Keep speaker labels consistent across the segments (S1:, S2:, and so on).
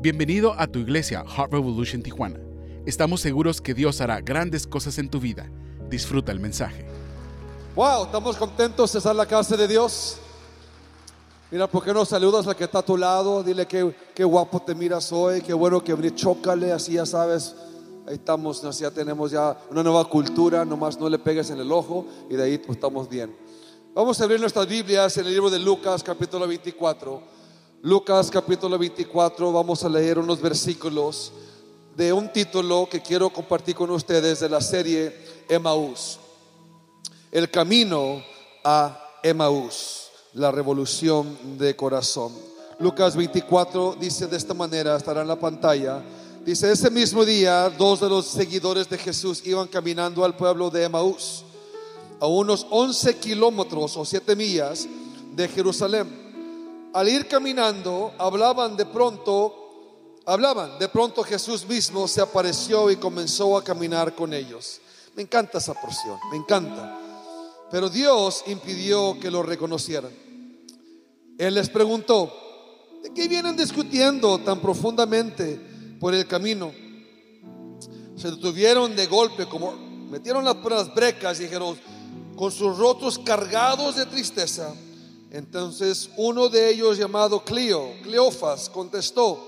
S1: Bienvenido a tu iglesia Heart Revolution Tijuana. Estamos seguros que Dios hará grandes cosas en tu vida. Disfruta el mensaje.
S2: Wow, estamos contentos de estar en la casa de Dios. Mira, ¿por qué no saludas al que está a tu lado? Dile que qué guapo te miras hoy, qué bueno que venir, chócale, así ya sabes. Ahí estamos, así ya tenemos ya una nueva cultura, nomás no le pegues en el ojo y de ahí pues, estamos bien. Vamos a abrir nuestras Biblias en el libro de Lucas, capítulo 24. Lucas capítulo 24, vamos a leer unos versículos de un título que quiero compartir con ustedes de la serie Emaús. El camino a Emaús, la revolución de corazón. Lucas 24 dice de esta manera, estará en la pantalla. Dice, ese mismo día, dos de los seguidores de Jesús iban caminando al pueblo de Emaús, a unos 11 kilómetros o 7 millas de Jerusalén al ir caminando, hablaban de pronto, hablaban, de pronto Jesús mismo se apareció y comenzó a caminar con ellos. Me encanta esa porción, me encanta. Pero Dios impidió que lo reconocieran. Él les preguntó, ¿de qué vienen discutiendo tan profundamente por el camino? Se detuvieron de golpe, como metieron las, las brecas y dijeron, con sus rostros cargados de tristeza, entonces uno de ellos llamado Cleo, Cleofas, contestó,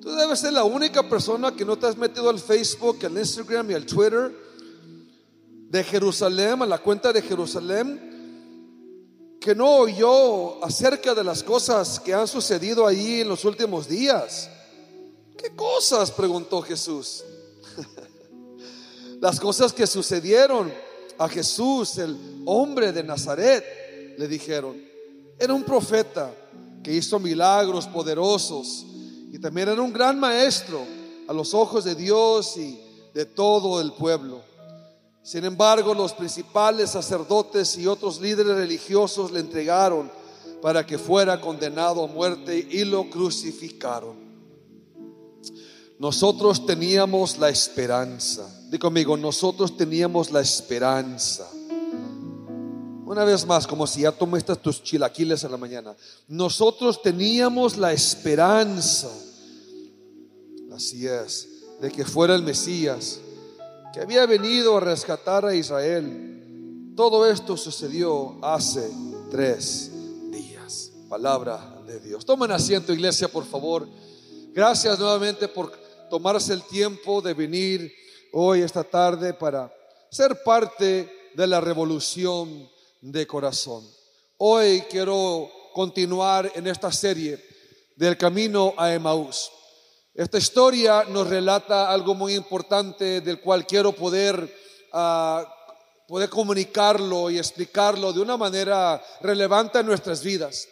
S2: tú debes ser la única persona que no te has metido al Facebook, al Instagram y al Twitter de Jerusalén, a la cuenta de Jerusalén, que no oyó acerca de las cosas que han sucedido ahí en los últimos días. ¿Qué cosas? preguntó Jesús. las cosas que sucedieron a Jesús, el hombre de Nazaret le dijeron. Era un profeta que hizo milagros poderosos y también era un gran maestro a los ojos de Dios y de todo el pueblo. Sin embargo, los principales sacerdotes y otros líderes religiosos le entregaron para que fuera condenado a muerte y lo crucificaron. Nosotros teníamos la esperanza. Digo conmigo, nosotros teníamos la esperanza una vez más, como si ya tomaste tus chilaquiles en la mañana. Nosotros teníamos la esperanza, así es, de que fuera el Mesías, que había venido a rescatar a Israel. Todo esto sucedió hace tres días. Palabra de Dios. Tomen asiento, iglesia, por favor. Gracias nuevamente por tomarse el tiempo de venir hoy, esta tarde, para ser parte de la revolución de corazón. Hoy quiero continuar en esta serie del camino a Emaús. Esta historia nos relata algo muy importante del cual quiero poder, ah, poder comunicarlo y explicarlo de una manera relevante en nuestras vidas.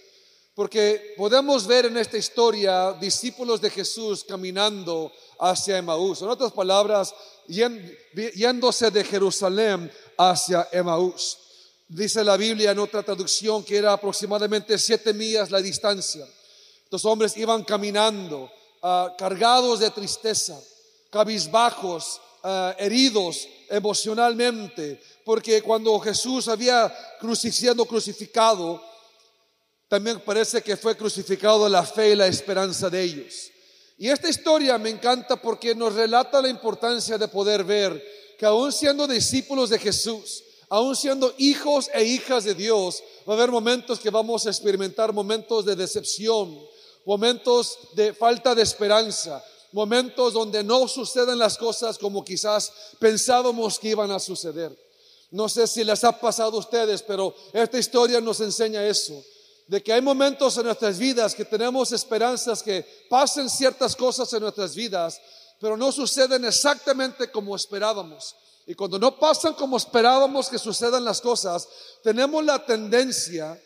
S2: Porque podemos ver en esta historia discípulos de Jesús caminando hacia Emaús. En otras palabras, yéndose de Jerusalén hacia Emaús. Dice la Biblia en otra traducción que era aproximadamente siete millas la distancia. Los hombres iban caminando ah, cargados de tristeza, cabizbajos, ah, heridos emocionalmente, porque cuando Jesús había crucificado, también parece que fue crucificado la fe y la esperanza de ellos. Y esta historia me encanta porque nos relata la importancia de poder ver que aún siendo discípulos de Jesús, aún siendo hijos e hijas de Dios, va a haber momentos que vamos a experimentar momentos de decepción, momentos de falta de esperanza, momentos donde no suceden las cosas como quizás pensábamos que iban a suceder. No sé si les ha pasado a ustedes, pero esta historia nos enseña eso, de que hay momentos en nuestras vidas que tenemos esperanzas que pasen ciertas cosas en nuestras vidas, pero no suceden exactamente como esperábamos. Y cuando no pasan como esperábamos que sucedan las cosas, tenemos la tendencia,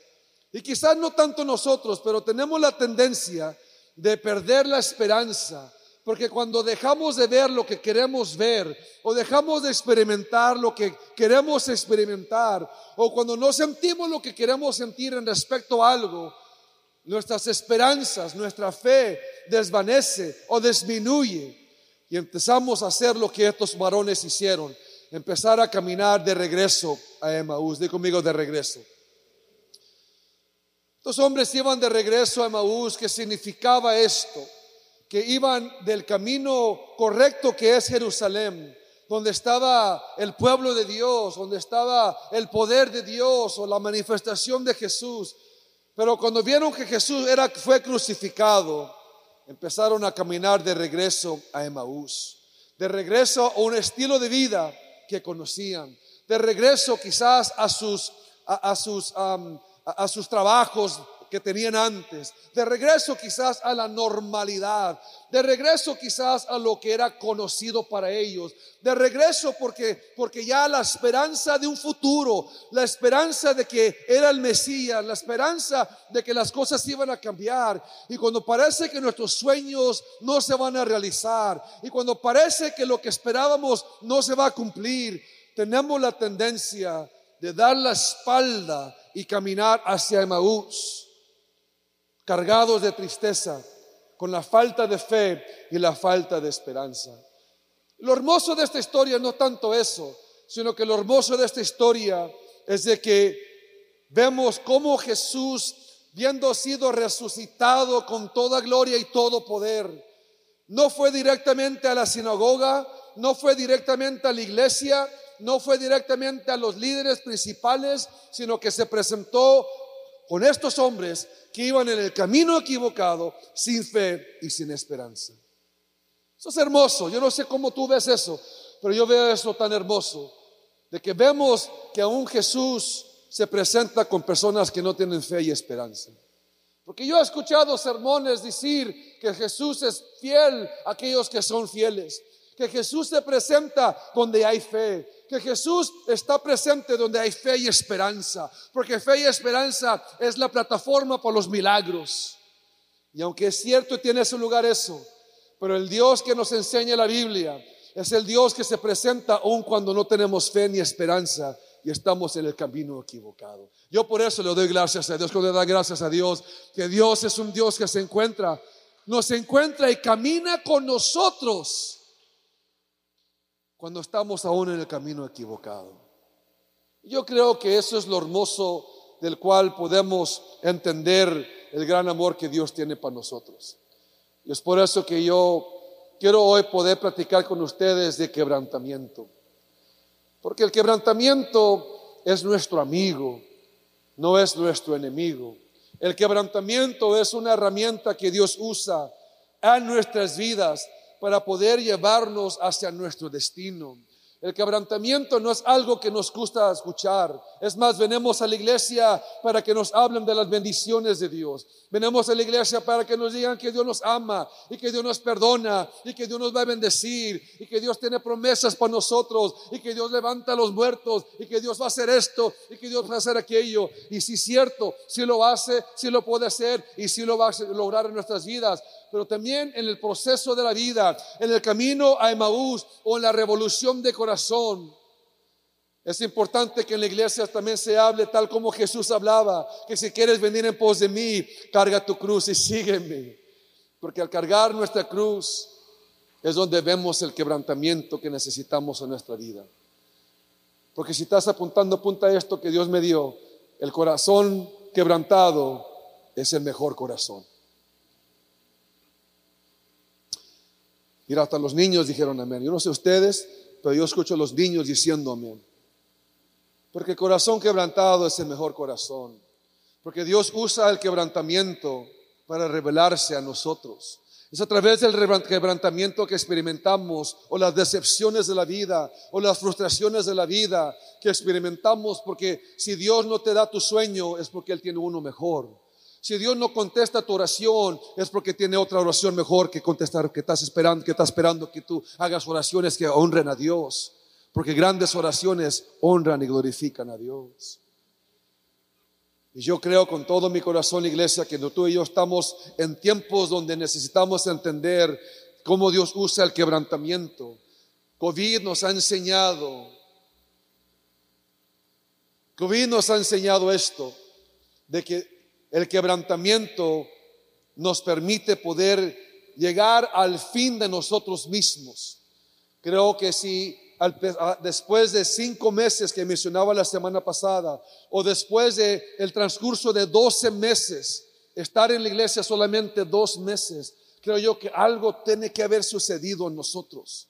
S2: y quizás no tanto nosotros, pero tenemos la tendencia de perder la esperanza. Porque cuando dejamos de ver lo que queremos ver, o dejamos de experimentar lo que queremos experimentar, o cuando no sentimos lo que queremos sentir en respecto a algo, nuestras esperanzas, nuestra fe desvanece o disminuye. Y empezamos a hacer lo que estos varones hicieron empezar a caminar de regreso a Emaús. Dí conmigo de regreso. Estos hombres iban de regreso a Emaús. ¿Qué significaba esto? que iban del camino correcto que es Jerusalén, donde estaba el pueblo de Dios, donde estaba el poder de Dios o la manifestación de Jesús. Pero cuando vieron que Jesús era, fue crucificado, empezaron a caminar de regreso a Emaús, de regreso a un estilo de vida que conocían, de regreso quizás a sus, a, sus, a sus trabajos que tenían antes, de regreso quizás a la normalidad, de regreso quizás a lo que era conocido para ellos, de regreso porque, porque ya la esperanza de un futuro, la esperanza de que era el Mesías, la esperanza de que las cosas iban a cambiar, y cuando parece que nuestros sueños no se van a realizar, y cuando parece que lo que esperábamos no se va a cumplir, tenemos la tendencia de dar la espalda y caminar hacia Emaús cargados de tristeza, con la falta de fe y la falta de esperanza. Lo hermoso de esta historia no tanto eso, sino que lo hermoso de esta historia es de que vemos cómo Jesús, viendo sido resucitado con toda gloria y todo poder, no fue directamente a la sinagoga, no fue directamente a la iglesia, no fue directamente a los líderes principales, sino que se presentó con estos hombres que iban en el camino equivocado, sin fe y sin esperanza. Eso es hermoso. Yo no sé cómo tú ves eso, pero yo veo eso tan hermoso, de que vemos que aún Jesús se presenta con personas que no tienen fe y esperanza. Porque yo he escuchado sermones decir que Jesús es fiel a aquellos que son fieles, que Jesús se presenta donde hay fe, que Jesús está presente donde hay fe y esperanza, porque fe y esperanza es la plataforma para los milagros. Y aunque es cierto tiene su lugar eso, pero el Dios que nos enseña la Biblia es el Dios que se presenta aun cuando no tenemos fe ni esperanza y estamos en el camino equivocado. Yo por eso le doy gracias a Dios, cuando le da gracias a Dios, que Dios es un Dios que se encuentra, nos encuentra y camina con nosotros cuando estamos aún en el camino equivocado. Yo creo que eso es lo hermoso del cual podemos entender el gran amor que Dios tiene para nosotros. Y es por eso que yo quiero hoy poder platicar con ustedes de quebrantamiento. Porque el quebrantamiento es nuestro amigo, no es nuestro enemigo. El quebrantamiento es una herramienta que Dios usa en nuestras vidas para poder llevarnos hacia nuestro destino. El quebrantamiento no es algo que nos gusta escuchar. Es más, venimos a la iglesia para que nos hablen de las bendiciones de Dios. Venimos a la iglesia para que nos digan que Dios nos ama y que Dios nos perdona y que Dios nos va a bendecir y que Dios tiene promesas para nosotros y que Dios levanta a los muertos y que Dios va a hacer esto y que Dios va a hacer aquello. Y si es cierto, si lo hace, si lo puede hacer y si lo va a lograr en nuestras vidas pero también en el proceso de la vida, en el camino a Emaús o en la revolución de corazón. Es importante que en la iglesia también se hable tal como Jesús hablaba, que si quieres venir en pos de mí, carga tu cruz y sígueme. Porque al cargar nuestra cruz es donde vemos el quebrantamiento que necesitamos en nuestra vida. Porque si estás apuntando, apunta esto que Dios me dio. El corazón quebrantado es el mejor corazón. Mira, hasta los niños dijeron amén. Yo no sé ustedes, pero yo escucho a los niños diciendo amén. Porque el corazón quebrantado es el mejor corazón. Porque Dios usa el quebrantamiento para revelarse a nosotros. Es a través del quebrantamiento que experimentamos, o las decepciones de la vida, o las frustraciones de la vida que experimentamos, porque si Dios no te da tu sueño, es porque Él tiene uno mejor. Si Dios no contesta tu oración, es porque tiene otra oración mejor que contestar, que estás esperando, que está esperando que tú hagas oraciones que honren a Dios. Porque grandes oraciones honran y glorifican a Dios. Y yo creo con todo mi corazón, iglesia, que tú y yo estamos en tiempos donde necesitamos entender cómo Dios usa el quebrantamiento. COVID nos ha enseñado, COVID nos ha enseñado esto, de que el quebrantamiento nos permite poder llegar al fin de nosotros mismos. Creo que si después de cinco meses que mencionaba la semana pasada, o después de el transcurso de 12 meses, estar en la iglesia solamente dos meses, creo yo que algo tiene que haber sucedido en nosotros.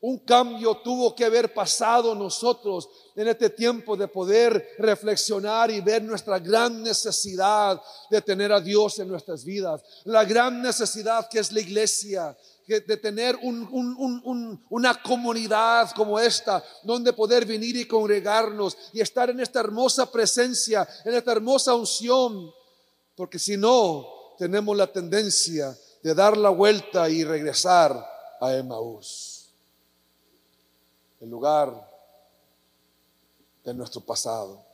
S2: Un cambio tuvo que haber pasado nosotros en este tiempo de poder reflexionar y ver nuestra gran necesidad de tener a Dios en nuestras vidas. La gran necesidad que es la iglesia, de tener una comunidad como esta, donde poder venir y congregarnos y estar en esta hermosa presencia, en esta hermosa unción. Porque si no, tenemos la tendencia de dar la vuelta y regresar a Emmaús, el lugar de nuestro pasado,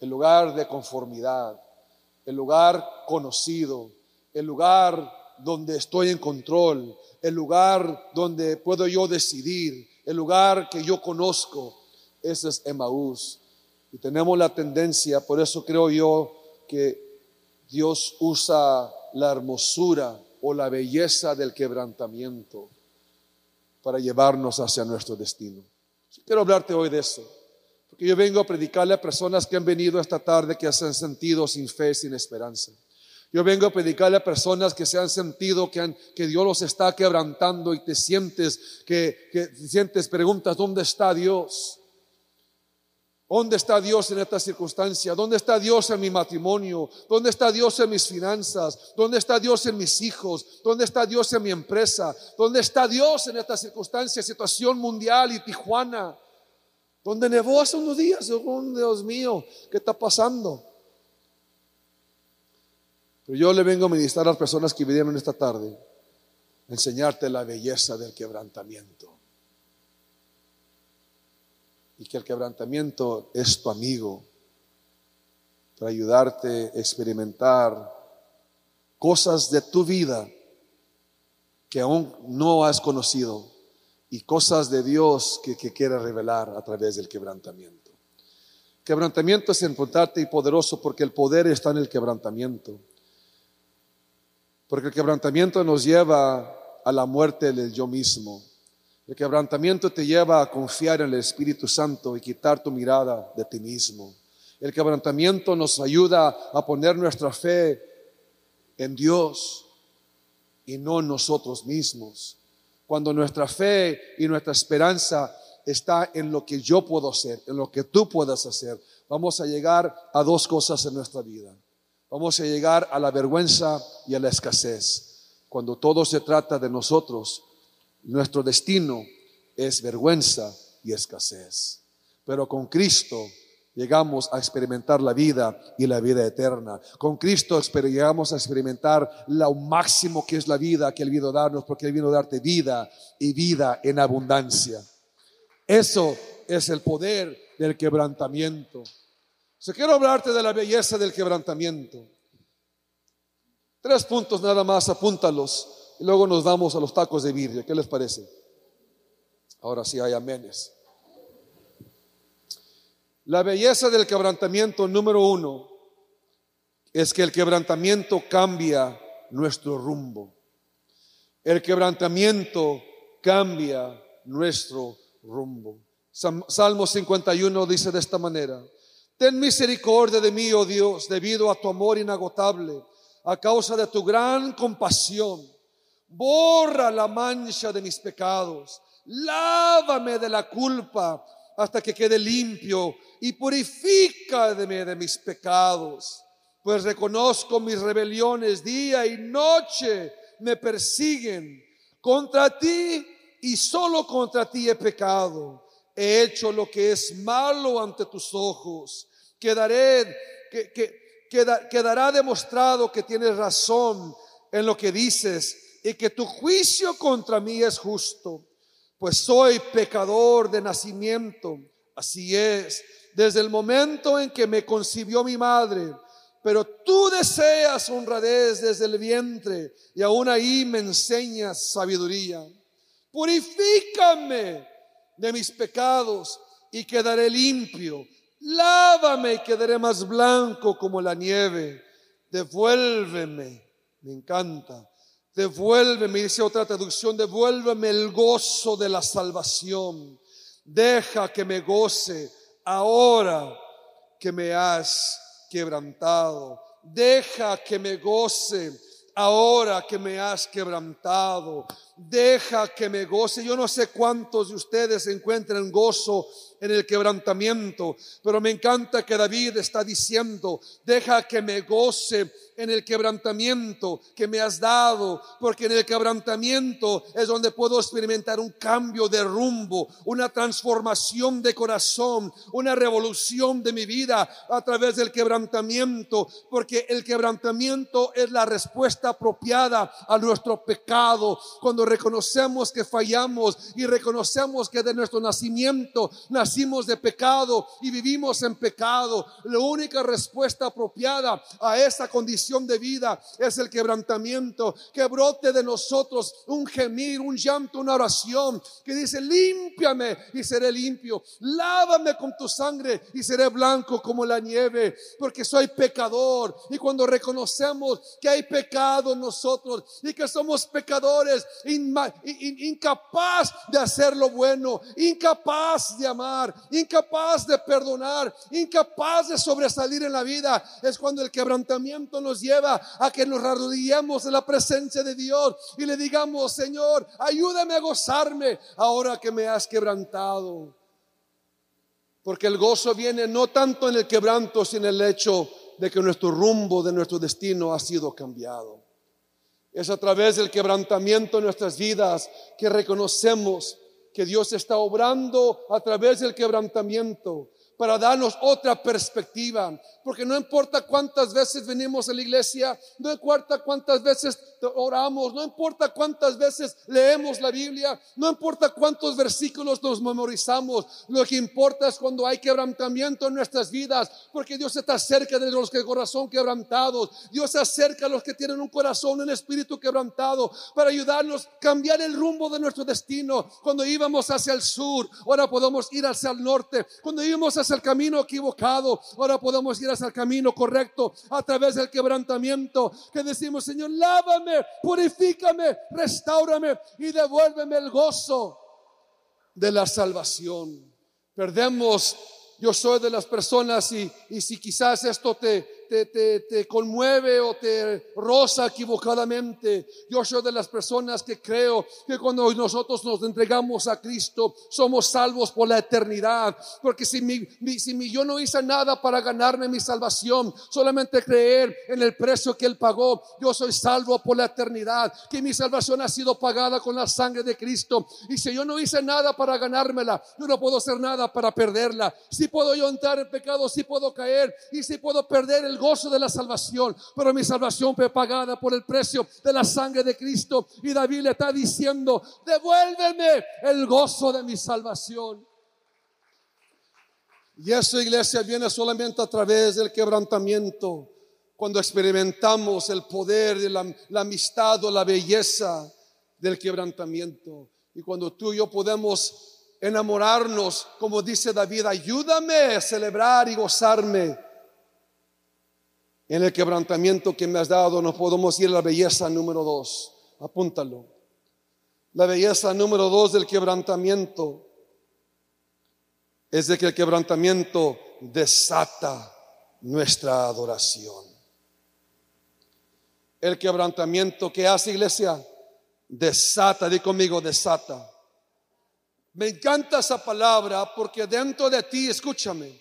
S2: el lugar de conformidad, el lugar conocido, el lugar donde estoy en control, el lugar donde puedo yo decidir, el lugar que yo conozco. Ese es Emmaús. Y tenemos la tendencia, por eso creo yo que Dios usa la hermosura o la belleza del quebrantamiento para llevarnos hacia nuestro destino. Quiero hablarte hoy de eso, porque yo vengo a predicarle a personas que han venido esta tarde que se han sentido sin fe, sin esperanza. Yo vengo a predicarle a personas que se han sentido que, que Dios los está quebrantando y te sientes que, que sientes preguntas, ¿dónde está Dios? ¿Dónde está Dios en esta circunstancia? ¿Dónde está Dios en mi matrimonio? ¿Dónde está Dios en mis finanzas? ¿Dónde está Dios en mis hijos? ¿Dónde está Dios en mi empresa? ¿Dónde está Dios en esta circunstancia, situación mundial y Tijuana? ¿Dónde nevó hace unos días? Oh, Dios mío, ¿qué está pasando? Pero yo le vengo a ministrar a las personas que vinieron esta tarde, enseñarte la belleza del quebrantamiento. Y que el quebrantamiento es tu amigo para ayudarte a experimentar cosas de tu vida que aún no has conocido y cosas de Dios que, que quiere revelar a través del quebrantamiento. Quebrantamiento es importante y poderoso porque el poder está en el quebrantamiento. Porque el quebrantamiento nos lleva a la muerte del yo mismo. El quebrantamiento te lleva a confiar en el Espíritu Santo y quitar tu mirada de ti mismo. El quebrantamiento nos ayuda a poner nuestra fe en Dios y no en nosotros mismos. Cuando nuestra fe y nuestra esperanza está en lo que yo puedo hacer, en lo que tú puedas hacer, vamos a llegar a dos cosas en nuestra vida vamos a llegar a la vergüenza y a la escasez. Cuando todo se trata de nosotros, nuestro destino es vergüenza y escasez. Pero con Cristo llegamos a experimentar la vida y la vida eterna. Con Cristo llegamos a experimentar lo máximo que es la vida que Él vino a darnos, porque Él vino a darte vida y vida en abundancia. Eso es el poder del quebrantamiento. Se quiero hablarte de la belleza del quebrantamiento. Tres puntos nada más, apúntalos luego nos damos a los tacos de birria. ¿Qué les parece? Ahora sí hay amenes. La belleza del quebrantamiento número uno es que el quebrantamiento cambia nuestro rumbo. El quebrantamiento cambia nuestro rumbo. Salmo 51 dice de esta manera, Ten misericordia de mí, oh Dios, debido a tu amor inagotable, a causa de tu gran compasión. Borra la mancha de mis pecados, lávame de la culpa hasta que quede limpio y purifícame de mis pecados, pues reconozco mis rebeliones día y noche me persiguen. Contra ti y solo contra ti he pecado. He hecho lo que es malo ante tus ojos quedaré, que, que, quedará demostrado que tienes razón en lo que dices y que tu juicio contra mí es justo, pues soy pecador de nacimiento. Así es, desde el momento en que me concibió mi madre, pero tú deseas honradez desde el vientre y aún ahí me enseñas sabiduría. Purifícame de mis pecados y quedaré limpio. Lávame y quedaré más blanco como la nieve. Devuélveme, me encanta. Devuélveme, dice otra traducción, devuélveme el gozo de la salvación. Deja que me goce ahora que me has quebrantado. Deja que me goce ahora que me has quebrantado, deja que me goce. Yo no sé cuántos de ustedes encuentran gozo en el quebrantamiento, pero me encanta que David está diciendo, deja que me goce en el quebrantamiento que me has dado, porque en el quebrantamiento es donde puedo experimentar un cambio de rumbo, una transformación de corazón, una revolución de mi vida a través del quebrantamiento, porque el quebrantamiento es la respuesta apropiada a nuestro pecado. Cuando reconocemos que fallamos y reconocemos que de nuestro nacimiento nacimos de pecado y vivimos en pecado, la única respuesta apropiada a esa condición de vida es el quebrantamiento, que brote de nosotros un gemir, un llanto, una oración que dice, límpiame y seré limpio, lávame con tu sangre y seré blanco como la nieve, porque soy pecador. Y cuando reconocemos que hay pecado en nosotros y que somos pecadores, incapaz de hacer lo bueno, incapaz de amar, incapaz de perdonar, incapaz de sobresalir en la vida, es cuando el quebrantamiento nos lleva a que nos arrodillemos en la presencia de Dios y le digamos, Señor, ayúdame a gozarme ahora que me has quebrantado. Porque el gozo viene no tanto en el quebranto, sino en el hecho de que nuestro rumbo de nuestro destino ha sido cambiado. Es a través del quebrantamiento en nuestras vidas que reconocemos que Dios está obrando a través del quebrantamiento para darnos otra perspectiva. Porque no importa cuántas veces venimos a la iglesia, no importa cuántas veces oramos, no importa cuántas veces leemos la Biblia, no importa cuántos versículos nos memorizamos, lo que importa es cuando hay quebrantamiento en nuestras vidas, porque Dios está cerca de los que corazón quebrantados, Dios se acerca a los que tienen un corazón, un espíritu quebrantado, para ayudarnos a cambiar el rumbo de nuestro destino. Cuando íbamos hacia el sur, ahora podemos ir hacia el norte, cuando íbamos hacia el camino equivocado, ahora podemos ir hacia el camino correcto a través del quebrantamiento, que decimos, Señor, lávame purifícame, restaurame y devuélveme el gozo de la salvación. Perdemos, yo soy de las personas y, y si quizás esto te, te, conmueve o te roza equivocadamente. Yo soy de las personas que creo que cuando nosotros nos entregamos a Cristo, somos salvos por la eternidad. Porque si, yo no hice nada para ganarme mi salvación, solamente creer en el precio que Él pagó, yo soy salvo por la eternidad. Que mi salvación ha sido pagada con la sangre de Cristo. Y si yo no hice nada para ganármela, yo no puedo hacer nada para perderla. Si puedo yo entrar en pecado, si puedo caer y si puedo perder el gozo de la salvación, pero mi salvación fue pagada por el precio de la sangre de Cristo. Y David le está diciendo, devuélveme el gozo de mi salvación. Y esa iglesia viene solamente a través del quebrantamiento, cuando experimentamos el poder de la, la amistad o la belleza del quebrantamiento. Y cuando tú y yo podemos enamorarnos, como dice David, ayúdame a celebrar y gozarme en el quebrantamiento que me has dado, no podemos ir a la belleza número dos. Apúntalo. La belleza número dos del quebrantamiento es de que el quebrantamiento desata nuestra adoración. El quebrantamiento que hace iglesia desata, di conmigo, desata. Me encanta esa palabra porque dentro de ti, escúchame,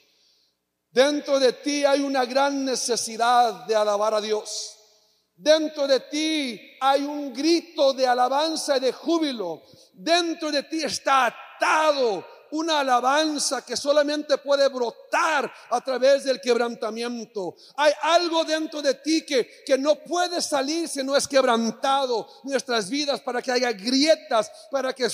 S2: Dentro de ti hay una gran necesidad de alabar a Dios. Dentro de ti hay un grito de alabanza y de júbilo. Dentro de ti está atado una alabanza que solamente puede brotar a través del quebrantamiento. Hay algo dentro de ti que, que no puede salir si no es quebrantado nuestras vidas para que haya grietas, para que,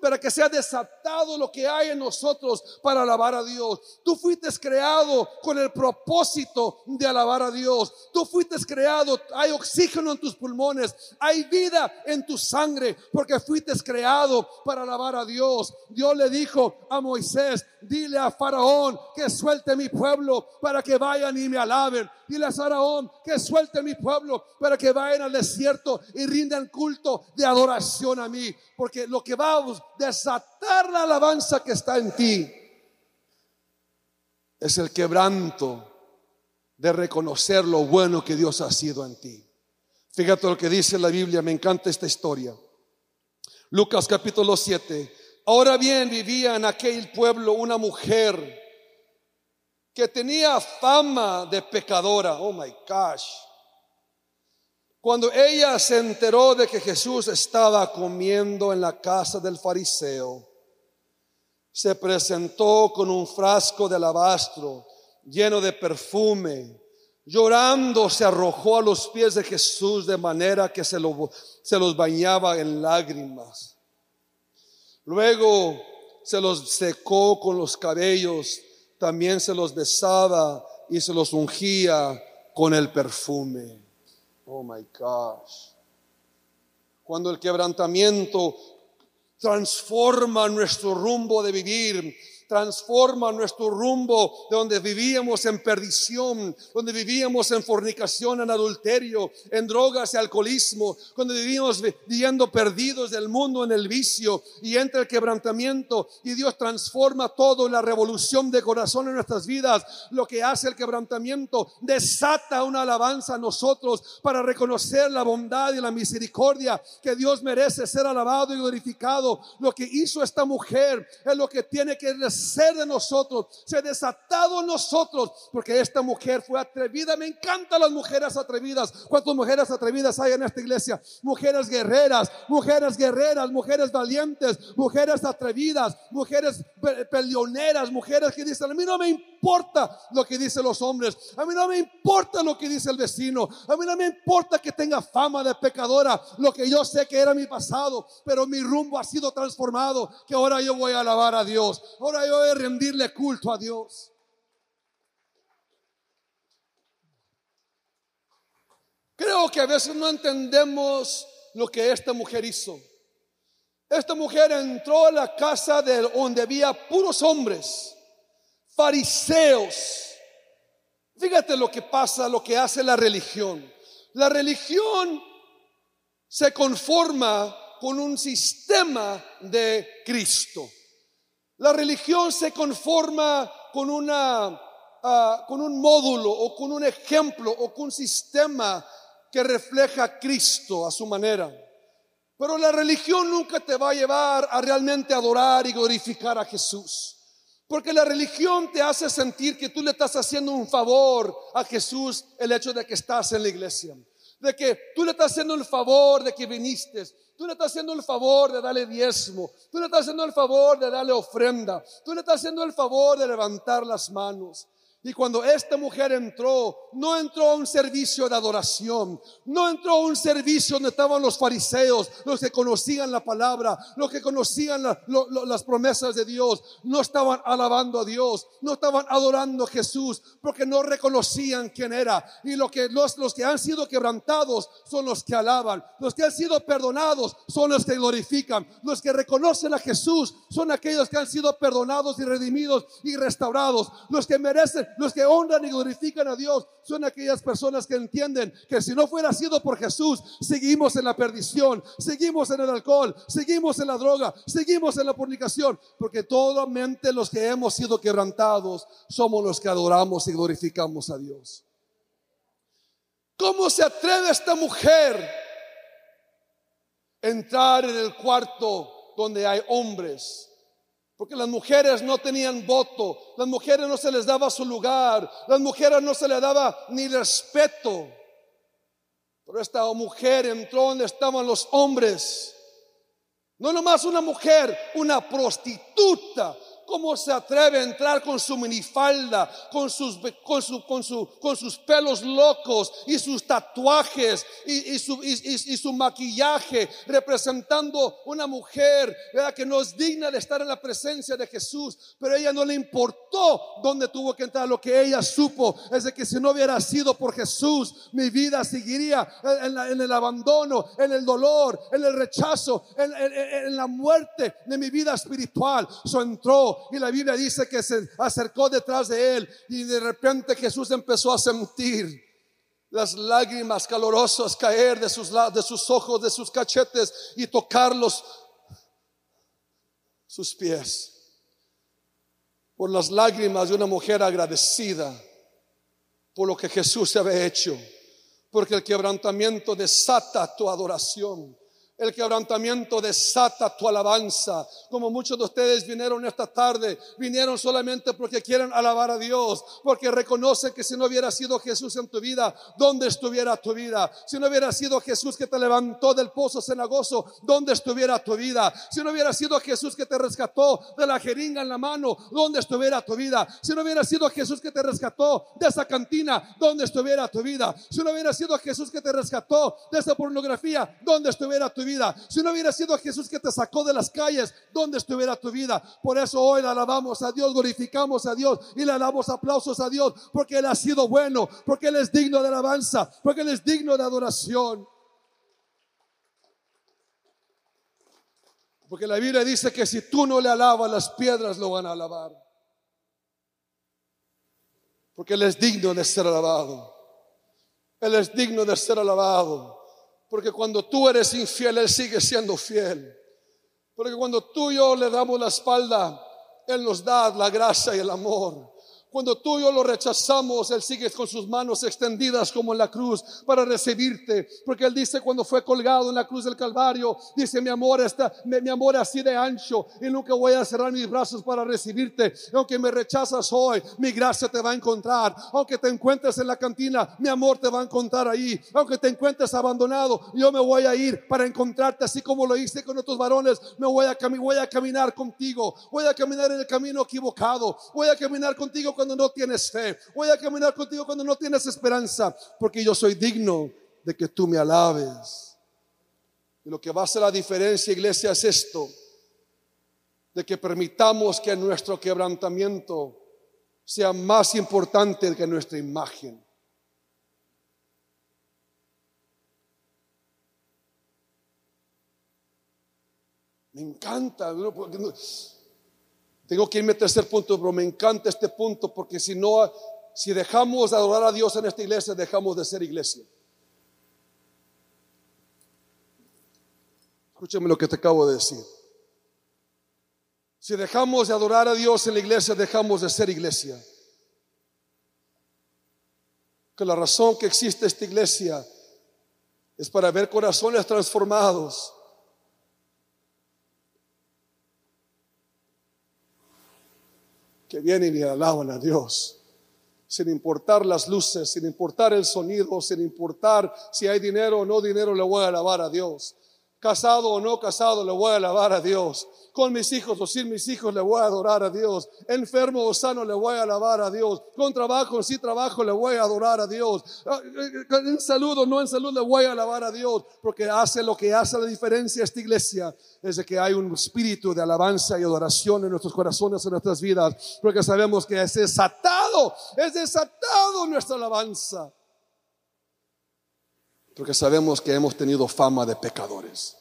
S2: para que sea desatado lo que hay en nosotros para alabar a Dios. Tú fuiste creado con el propósito de alabar a Dios. Tú fuiste creado, hay oxígeno en tus pulmones, hay vida en tu sangre, porque fuiste creado para alabar a Dios. Dios le dijo, a Moisés, dile a Faraón que suelte mi pueblo para que vayan y me alaben. Dile a Faraón que suelte mi pueblo para que vayan al desierto y rindan culto de adoración a mí. Porque lo que va a desatar la alabanza que está en ti es el quebranto de reconocer lo bueno que Dios ha sido en ti. Fíjate lo que dice la Biblia, me encanta esta historia. Lucas capítulo 7. Ahora bien, vivía en aquel pueblo una mujer que tenía fama de pecadora. Oh my gosh. Cuando ella se enteró de que Jesús estaba comiendo en la casa del fariseo, se presentó con un frasco de alabastro lleno de perfume. Llorando se arrojó a los pies de Jesús de manera que se, se los bañaba en lágrimas. Luego se los secó con los cabellos, también se los besaba y se los ungía con el perfume. Oh my gosh. Cuando el quebrantamiento transforma nuestro rumbo de vivir, transforma nuestro rumbo de donde vivíamos en perdición, donde vivíamos en fornicación, en adulterio, en drogas y alcoholismo, cuando vivíamos viviendo perdidos del mundo en el vicio y entra el quebrantamiento y Dios transforma todo, la revolución de corazón en nuestras vidas, lo que hace el quebrantamiento, desata una alabanza a nosotros para reconocer la bondad y la misericordia que Dios merece ser alabado y glorificado. Lo que hizo esta mujer es lo que tiene que ser de nosotros, se ha desatado en nosotros, porque esta mujer fue atrevida. Me encantan las mujeres atrevidas. ¿Cuántas mujeres atrevidas hay en esta iglesia? Mujeres guerreras, mujeres guerreras, mujeres valientes, mujeres atrevidas, mujeres peleoneras, mujeres que dicen, a mí no me importa lo que dicen los hombres, a mí no me importa lo que dice el vecino, a mí no me importa que tenga fama de pecadora, lo que yo sé que era mi pasado, pero mi rumbo ha sido transformado, que ahora yo voy a alabar a Dios, ahora a rendirle culto a Dios. Creo que a veces no entendemos lo que esta mujer hizo. Esta mujer entró a la casa de donde había puros hombres, fariseos. Fíjate lo que pasa, lo que hace la religión. La religión se conforma con un sistema de Cristo. La religión se conforma con una ah, con un módulo o con un ejemplo o con un sistema que refleja a Cristo a su manera. Pero la religión nunca te va a llevar a realmente adorar y glorificar a Jesús. Porque la religión te hace sentir que tú le estás haciendo un favor a Jesús el hecho de que estás en la iglesia. De que tú le estás haciendo el favor de que viniste. Tú le estás haciendo el favor de darle diezmo. Tú le estás haciendo el favor de darle ofrenda. Tú le estás haciendo el favor de levantar las manos. Y cuando esta mujer entró, no entró a un servicio de adoración, no entró a un servicio donde estaban los fariseos, los que conocían la palabra, los que conocían las promesas de Dios, no estaban alabando a Dios, no estaban adorando a Jesús, porque no reconocían quién era. Y lo que, los, los que han sido quebrantados son los que alaban, los que han sido perdonados son los que glorifican, los que reconocen a Jesús son aquellos que han sido perdonados y redimidos y restaurados, los que merecen los que honran y glorifican a Dios son aquellas personas que entienden que si no fuera sido por Jesús, seguimos en la perdición, seguimos en el alcohol, seguimos en la droga, seguimos en la fornicación, porque mente los que hemos sido quebrantados somos los que adoramos y glorificamos a Dios. ¿Cómo se atreve esta mujer a entrar en el cuarto donde hay hombres? Porque las mujeres no tenían voto, las mujeres no se les daba su lugar, las mujeres no se les daba ni respeto. Pero esta mujer entró donde estaban los hombres. No nomás una mujer, una prostituta, ¿Cómo se atreve a entrar con su minifalda, con sus, con su, con su, con sus pelos locos y sus tatuajes y, su, y, su, maquillaje, representando una mujer que no es digna de estar en la presencia de Jesús? Pero ella no le importó dónde tuvo que entrar. Lo que ella supo es de que si no hubiera sido por Jesús, mi vida seguiría en, el abandono, en el dolor, en el rechazo, en, en la muerte de mi vida espiritual. So entró y la Biblia dice que se acercó detrás de él y de repente Jesús empezó a sentir las lágrimas calorosas caer de sus, de sus ojos, de sus cachetes y tocarlos sus pies por las lágrimas de una mujer agradecida por lo que Jesús se había hecho Porque el quebrantamiento desata tu adoración. El quebrantamiento desata tu alabanza. Como muchos de ustedes vinieron esta tarde, vinieron solamente porque quieren alabar a Dios, porque reconocen que si no hubiera sido Jesús en tu vida, ¿dónde estuviera tu vida? Si no hubiera sido Jesús que te levantó del pozo cenagoso, ¿dónde estuviera tu vida? Si no hubiera sido Jesús que te rescató de la jeringa en la mano, ¿dónde estuviera tu vida? Si no hubiera sido Jesús que te rescató de esa cantina, ¿dónde estuviera tu vida? Si no hubiera sido Jesús que te rescató de esa pornografía, ¿dónde estuviera tu vida. Si no hubiera sido Jesús que te sacó de las calles, ¿dónde estuviera tu vida? Por eso hoy le alabamos a Dios, glorificamos a Dios y le damos aplausos a Dios, porque Él ha sido bueno, porque Él es digno de alabanza, porque Él es digno de adoración. Porque la Biblia dice que si tú no le alabas, las piedras lo van a alabar. Porque Él es digno de ser alabado. Él es digno de ser alabado. Porque cuando tú eres infiel, Él sigue siendo fiel. Porque cuando tú y yo le damos la espalda, Él nos da la gracia y el amor. Cuando tú y yo lo rechazamos, Él sigue con sus manos extendidas como en la cruz para recibirte. Porque Él dice cuando fue colgado en la cruz del Calvario, dice, mi amor está, mi, amor así de ancho y nunca voy a cerrar mis brazos para recibirte. Aunque me rechazas hoy, mi gracia te va a encontrar. Aunque te encuentres en la cantina, mi amor te va a encontrar ahí. Aunque te encuentres abandonado, yo me voy a ir para encontrarte así como lo hice con otros varones. Me voy a, voy a caminar contigo. Voy a caminar en el camino equivocado. Voy a caminar contigo cuando no tienes fe. Voy a caminar contigo cuando no tienes esperanza, porque yo soy digno de que tú me alabes. Y lo que va a hacer la diferencia, iglesia, es esto, de que permitamos que nuestro quebrantamiento sea más importante que nuestra imagen. Me encanta. Tengo que irme al tercer punto, pero me encanta este punto porque si no, si dejamos de adorar a Dios en esta iglesia, dejamos de ser iglesia. Escúchame lo que te acabo de decir. Si dejamos de adorar a Dios en la iglesia, dejamos de ser iglesia. Que la razón que existe esta iglesia es para ver corazones transformados que vienen y alaban a Dios, sin importar las luces, sin importar el sonido, sin importar si hay dinero o no dinero, le voy a alabar a Dios. Casado o no casado, le voy a alabar a Dios con mis hijos o sin mis hijos le voy a adorar a Dios. Enfermo o sano le voy a alabar a Dios. Con trabajo o sin trabajo le voy a adorar a Dios. Ah, eh, eh, en salud o no en salud le voy a alabar a Dios. Porque hace lo que hace la diferencia esta iglesia. Es de que hay un espíritu de alabanza y adoración en nuestros corazones, en nuestras vidas. Porque sabemos que es desatado, es desatado nuestra alabanza. Porque sabemos que hemos tenido fama de pecadores.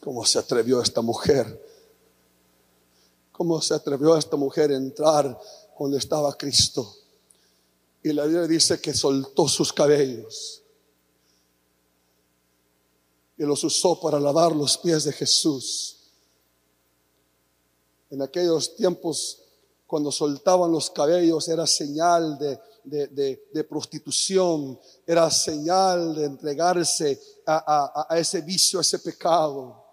S2: ¿Cómo se atrevió esta mujer? ¿Cómo se atrevió esta mujer a entrar donde estaba Cristo? Y la Biblia dice que soltó sus cabellos y los usó para lavar los pies de Jesús. En aquellos tiempos, cuando soltaban los cabellos, era señal de, de, prostitución, era señal de entregarse a, a ese vicio, a ese pecado.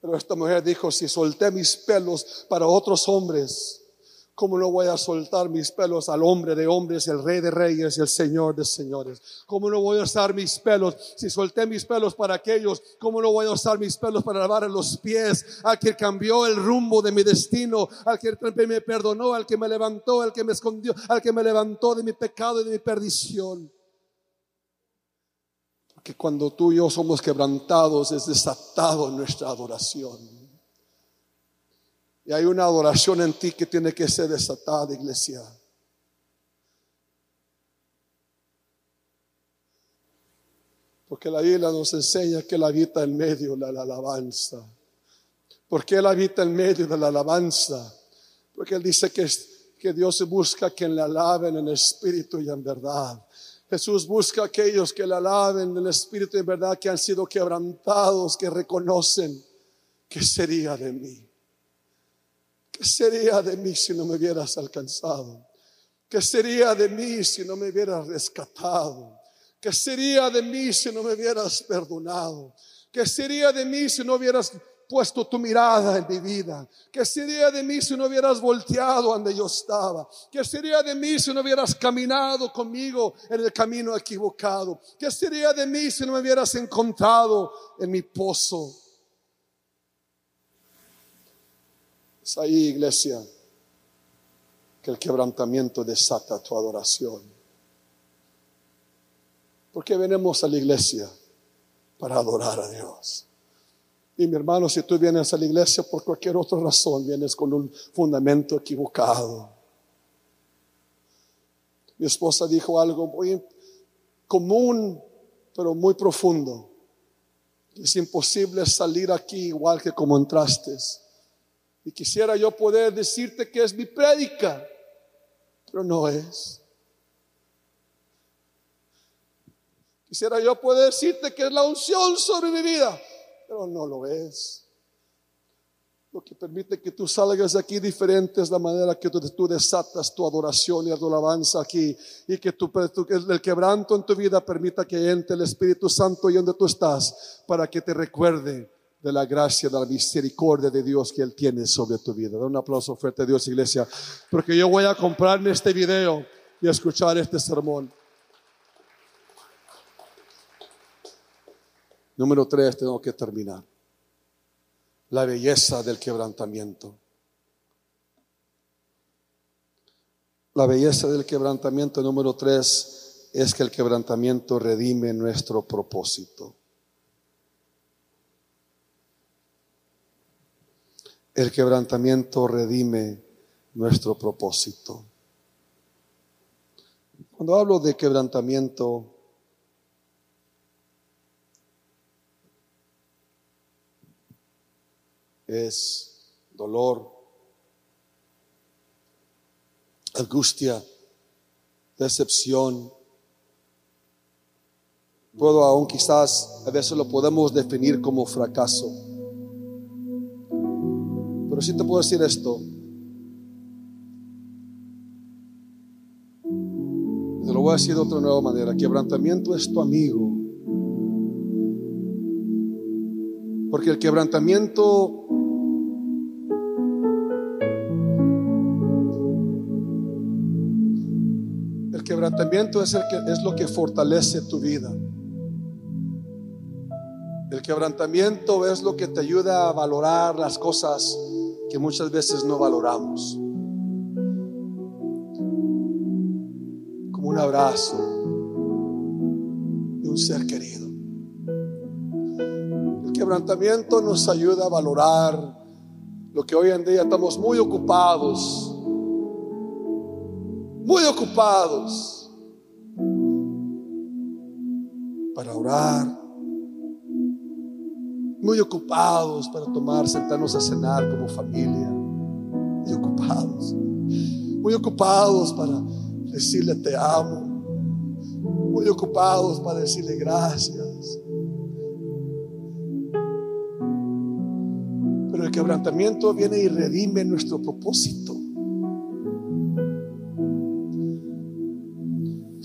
S2: Pero esta mujer dijo, si solté mis pelos para otros hombres, ¿Cómo no voy a soltar mis pelos al hombre de hombres, el rey de reyes y el señor de señores? ¿Cómo no voy a usar mis pelos? Si solté mis pelos para aquellos, ¿cómo no voy a usar mis pelos para lavar los pies al que cambió el rumbo de mi destino, al que me perdonó, al que me levantó, al que me escondió, al que me levantó de mi pecado y de mi perdición? que cuando tú y yo somos quebrantados es desatado nuestra adoración. Y hay una adoración en ti que tiene que ser desatada, iglesia. Porque la Biblia nos enseña que Él habita en medio de la alabanza. porque Él habita en medio de la alabanza? Porque Él dice que, que Dios busca quien le alaben en espíritu y en verdad. Jesús busca aquellos que le alaben en el Espíritu de verdad, que han sido quebrantados, que reconocen que sería de mí. ¿Qué sería de mí si no me hubieras alcanzado? ¿Qué sería de mí si no me hubieras rescatado? ¿Qué sería de mí si no me hubieras perdonado? ¿Qué sería de mí si no hubieras puesto tu mirada en mi vida? ¿Qué sería de mí si no hubieras volteado donde yo estaba? ¿Qué sería de mí si no hubieras caminado conmigo en el camino equivocado? ¿Qué sería de mí si no me hubieras encontrado en mi pozo? Es ahí, iglesia, que el quebrantamiento desata tu adoración. Porque venimos a la iglesia para adorar a Dios. Y mi hermano, si tú vienes a la iglesia por cualquier otra razón, vienes con un fundamento equivocado. Mi esposa dijo algo muy común, pero muy profundo. Es imposible salir aquí igual que como entraste. Y quisiera yo poder decirte que es mi prédica, pero no es. Quisiera yo poder decirte que es la unción sobre mi vida, pero no lo es. Lo que permite que tú salgas de aquí diferente es la manera que tú, desatas tu adoración y tu alabanza aquí. Y que el quebranto en tu vida permita que entre el Espíritu Santo y donde tú estás para que te recuerde de la gracia, de la misericordia de Dios que Él tiene sobre tu vida. Da un aplauso fuerte a Dios, iglesia, porque yo voy a comprarme este video y escuchar este sermón. Número tres, tengo que terminar. La belleza del quebrantamiento. La belleza del quebrantamiento número tres es que el quebrantamiento redime nuestro propósito. El quebrantamiento redime nuestro propósito. Cuando hablo de quebrantamiento, es dolor, angustia, decepción. Puedo aún quizás a veces lo podemos definir como fracaso. Pero sí te puedo decir esto. Te lo voy a decir de otra nueva manera. Quebrantamiento es tu amigo. Porque el quebrantamiento quebrantamiento es, el que, es lo que fortalece tu vida. El quebrantamiento es lo que te ayuda a valorar las cosas que muchas veces no valoramos. Como un abrazo de un ser querido. El quebrantamiento nos ayuda a valorar lo que hoy en día estamos muy ocupados muy ocupados para orar, muy ocupados para tomar, sentarnos a cenar como familia, muy ocupados, muy ocupados para decirle te amo, muy ocupados para decirle gracias. Pero el quebrantamiento viene y redime nuestro propósito.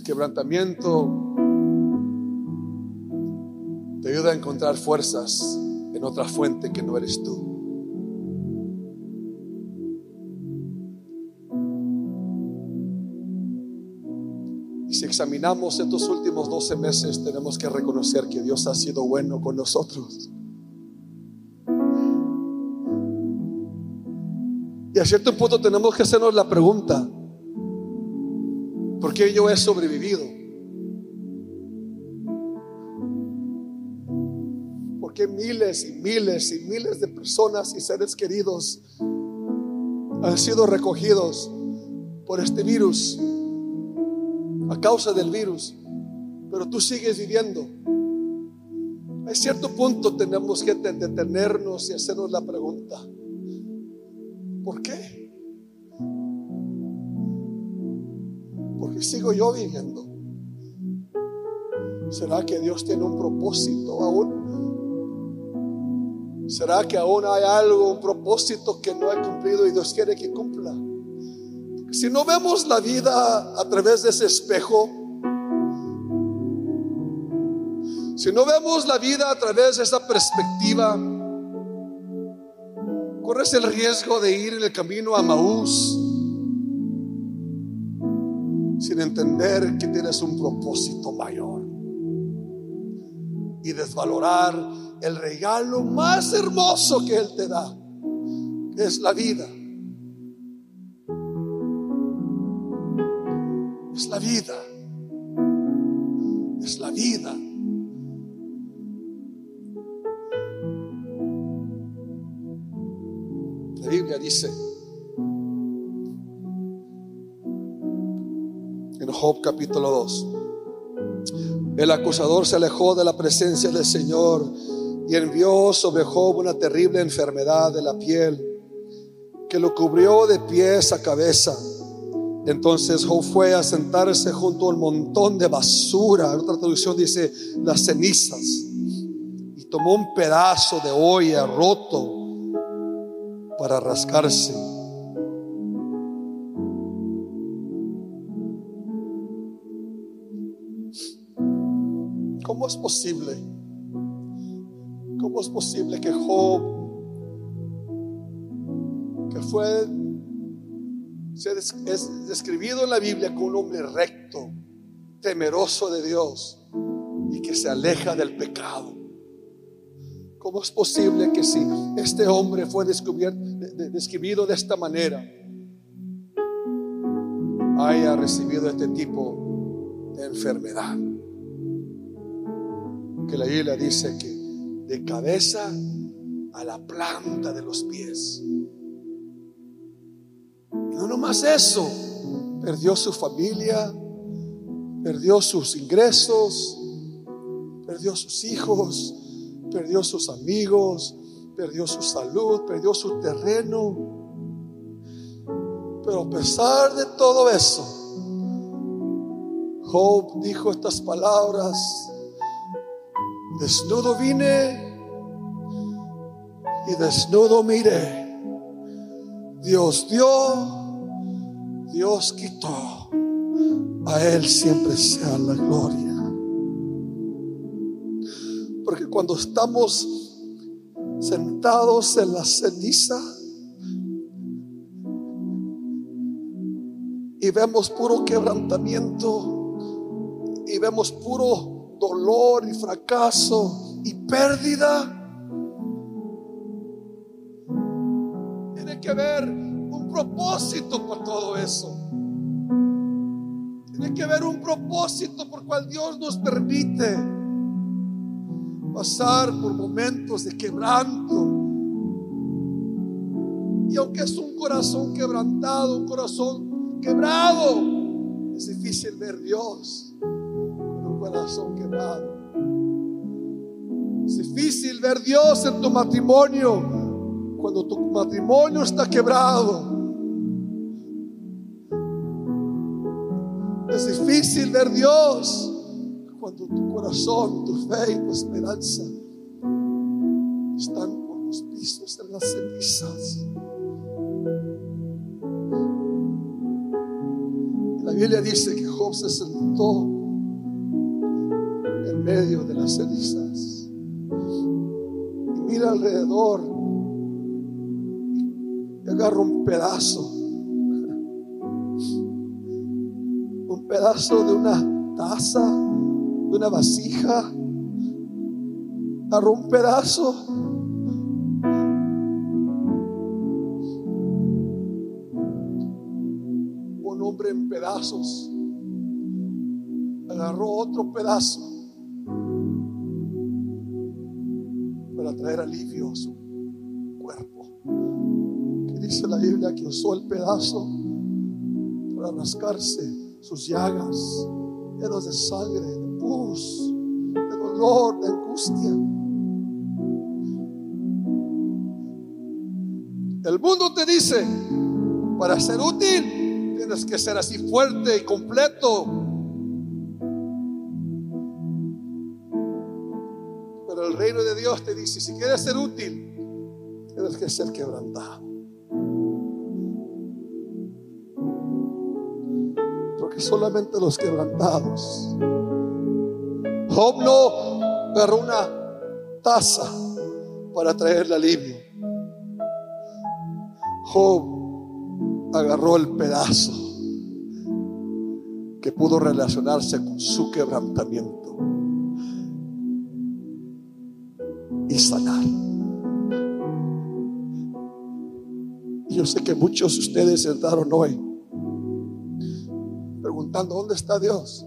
S2: quebrantamiento te ayuda a encontrar fuerzas en otra fuente que no eres tú. Y si examinamos estos últimos 12 meses, tenemos que reconocer que Dios ha sido bueno con nosotros. Y a cierto punto tenemos que hacernos la pregunta, porque yo he sobrevivido. Miles y miles y miles de personas y seres queridos han sido recogidos por este virus, a causa del virus, pero tú sigues viviendo. A cierto punto tenemos que detenernos y hacernos la pregunta, ¿por qué? sigo yo viviendo? ¿Será que Dios tiene un propósito aún? ¿Será que aún hay algo, un propósito que no he cumplido y Dios quiere que cumpla? Si no vemos la vida a través de ese espejo, si no vemos la vida a través de esa perspectiva, corres el riesgo de ir en el camino a Maús sin entender que tienes un propósito mayor y desvalorar el regalo más hermoso que Él te da, que es la vida. Es la vida. Es la vida. La Biblia dice en Job capítulo 2, el acusador se alejó de la presencia del Señor y envió sobre Job una terrible enfermedad de la piel que lo cubrió de pies a cabeza. Entonces Job fue a sentarse junto al montón de basura. Otra traducción dice las cenizas. Y tomó un pedazo de olla roto para rascarse. ¿Cómo es posible? ¿Cómo es posible que Job, que fue es describido en la Biblia como un hombre recto, temeroso de Dios y que se aleja del pecado. ¿Cómo es posible que si este hombre fue describido de esta manera, haya recibido este tipo de enfermedad? Que la Biblia dice que de cabeza a la planta de los pies. No nomás eso, perdió su familia, perdió sus ingresos, perdió sus hijos, perdió sus amigos, perdió su salud, perdió su terreno. Pero a pesar de todo eso, Job dijo estas palabras Desnudo vine y desnudo miré. Dios dio, Dios quitó. A Él siempre sea la gloria. Porque cuando estamos sentados en la ceniza y vemos puro quebrantamiento y vemos puro dolor y fracaso y pérdida. Tiene que haber un propósito por todo eso. Tiene que haber un propósito por cual Dios nos permite pasar por momentos de quebranto. Y aunque es un corazón quebrantado, un corazón quebrado, es difícil ver Dios corazón quebrado. Es difícil ver Dios en tu matrimonio cuando tu matrimonio está quebrado. Es difícil ver Dios cuando tu corazón, tu fe y tu esperanza están por los pisos en las cenizas. La Biblia dice que Job se sentó medio de las cenizas. Y mira alrededor y agarra un pedazo. Un pedazo de una taza, de una vasija. Agarra un pedazo. Un hombre en pedazos agarró otro pedazo traer alivio a su cuerpo. Que dice la Biblia que usó el pedazo para rascarse sus llagas, llenos de sangre, de pus, de dolor, de angustia. El mundo te dice, para ser útil, tienes que ser así fuerte y completo, Te dice, si quieres ser útil, tienes que ser quebrantado. Porque solamente los quebrantados. Job no agarró una taza para traerle alivio. Job agarró el pedazo que pudo relacionarse con su quebrantamiento sanar. Yo sé que muchos de ustedes entraron hoy preguntando, ¿dónde está Dios?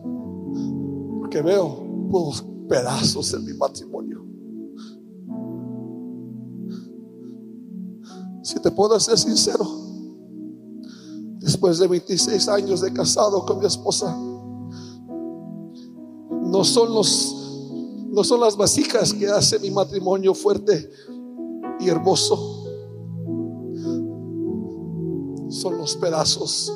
S2: Porque veo unos pedazos en mi matrimonio. Si te puedo ser sincero, después de 26 años de casado con mi esposa, no son los no son las vasijas que hace mi matrimonio fuerte y hermoso. Son los pedazos.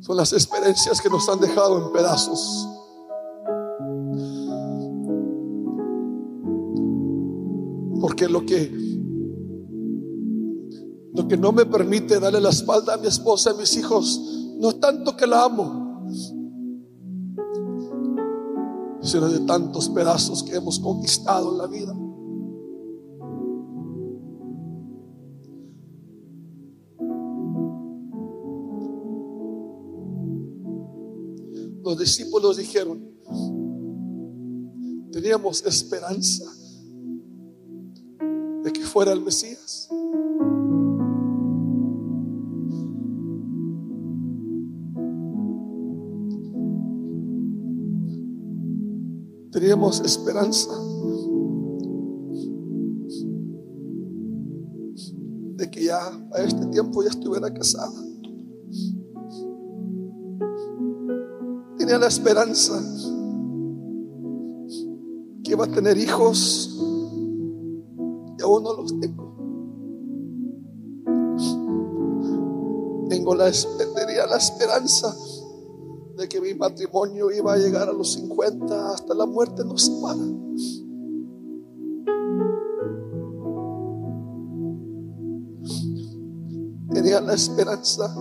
S2: Son las experiencias que nos han dejado en pedazos. Porque lo que lo que no me permite darle la espalda a mi esposa y a mis hijos no es tanto que la amo, de tantos pedazos que hemos conquistado en la vida. Los discípulos dijeron, teníamos esperanza de que fuera el Mesías. Teníamos esperanza de que ya a este tiempo ya estuviera casada. Tenía la esperanza que iba a tener hijos y aún no los tengo. Tengo la, tenía la esperanza de que mi matrimonio iba a llegar a los 50 hasta la muerte nos separa. Tenía la esperanza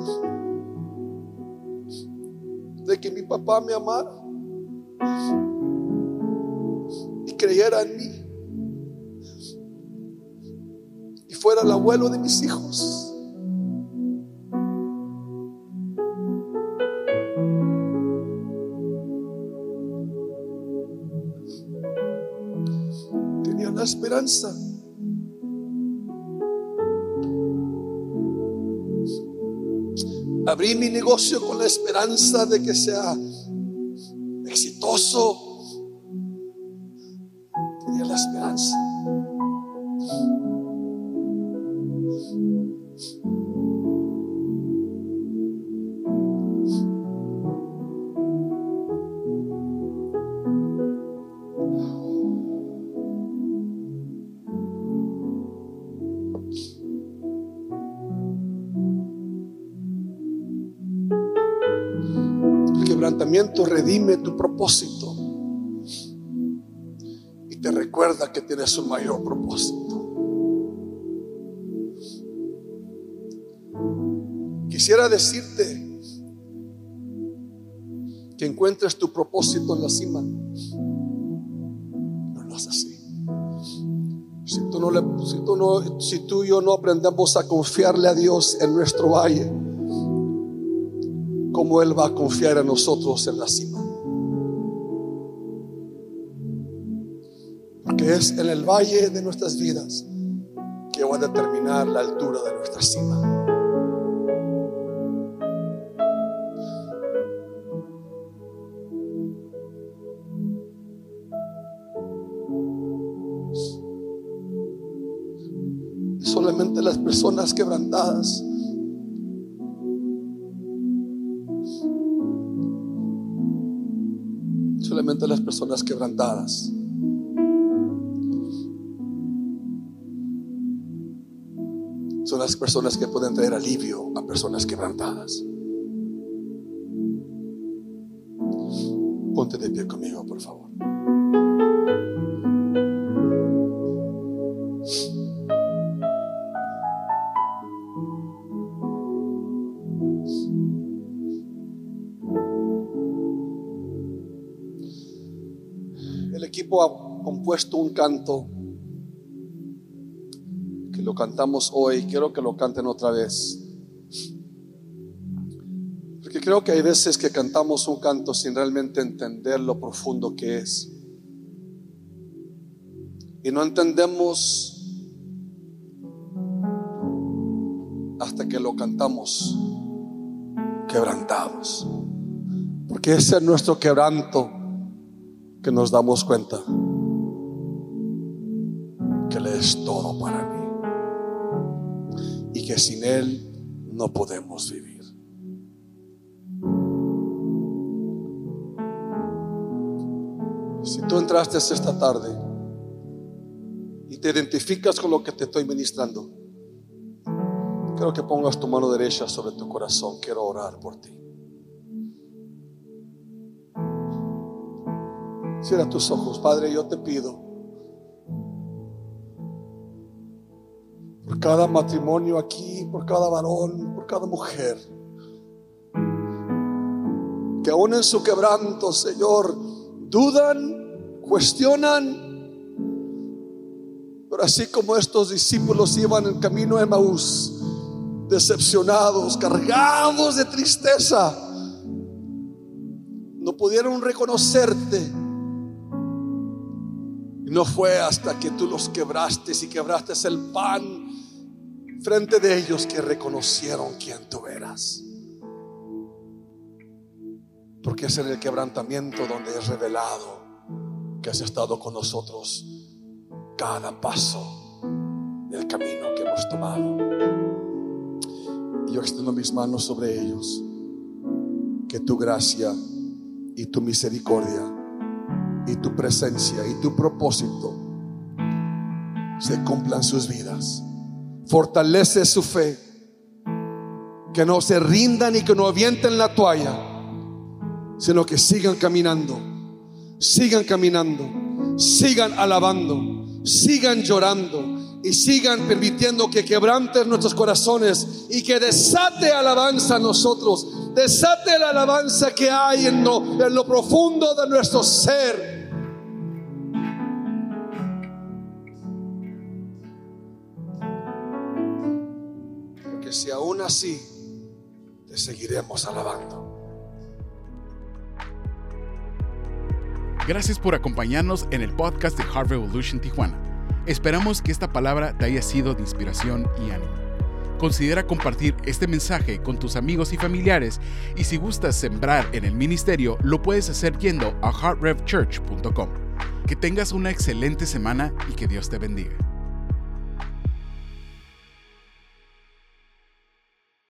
S2: de que mi papá me amara y creyera en mí y fuera el abuelo de mis hijos. Abrí mi negocio con la esperanza de que sea exitoso. Tu propósito y te recuerda que tienes un mayor propósito. Quisiera decirte que encuentres tu propósito en la cima. No lo es así. Si tú, no le, si, tú no, si tú y yo no aprendemos a confiarle a Dios en nuestro valle, ¿cómo Él va a confiar en nosotros en la cima? Es en el valle de nuestras vidas que va a determinar la altura de nuestra cima. solamente las personas quebrantadas. Solamente las personas quebrantadas. las personas que pueden traer alivio a personas quebrantadas. Ponte de pie conmigo, por favor. El equipo ha compuesto un canto cantamos hoy. Quiero que lo canten otra vez. Porque creo que hay veces que cantamos un canto sin realmente entender lo profundo que es. Y no entendemos hasta que lo cantamos quebrantados. Porque ese es nuestro quebranto que nos damos cuenta que Él es todo para mí que sin Él no podemos vivir. Si tú entraste esta tarde y te identificas con lo que te estoy ministrando, quiero que pongas tu mano derecha sobre tu corazón. Quiero orar por ti. Cierra tus ojos, Padre, yo te pido por cada matrimonio aquí, por cada varón, por cada mujer, que aún en su quebranto, Señor, dudan, cuestionan, pero así como estos discípulos iban en camino a Maús, decepcionados, cargados de tristeza, no pudieron reconocerte. Y no fue hasta que tú los quebraste y quebraste el pan frente de ellos que reconocieron quién tú eras. Porque es en el quebrantamiento donde es revelado que has estado con nosotros cada paso del camino que hemos tomado. Y yo extiendo mis manos sobre ellos. Que tu gracia y tu misericordia y tu presencia y tu propósito se cumplan sus vidas. Fortalece su fe. Que no se rindan y que no avienten la toalla, sino que sigan caminando, sigan caminando, sigan alabando, sigan llorando y sigan permitiendo que quebranten nuestros corazones y que desate alabanza a nosotros, desate la alabanza que hay en lo, en lo profundo de nuestro ser si aún así te seguiremos alabando.
S1: Gracias por acompañarnos en el podcast de Heart Revolution Tijuana. Esperamos que esta palabra te haya sido de inspiración y ánimo. Considera compartir este mensaje con tus amigos y familiares y si gustas sembrar en el ministerio, lo puedes hacer yendo a heartrevchurch.com. Que tengas una excelente semana y que Dios te bendiga.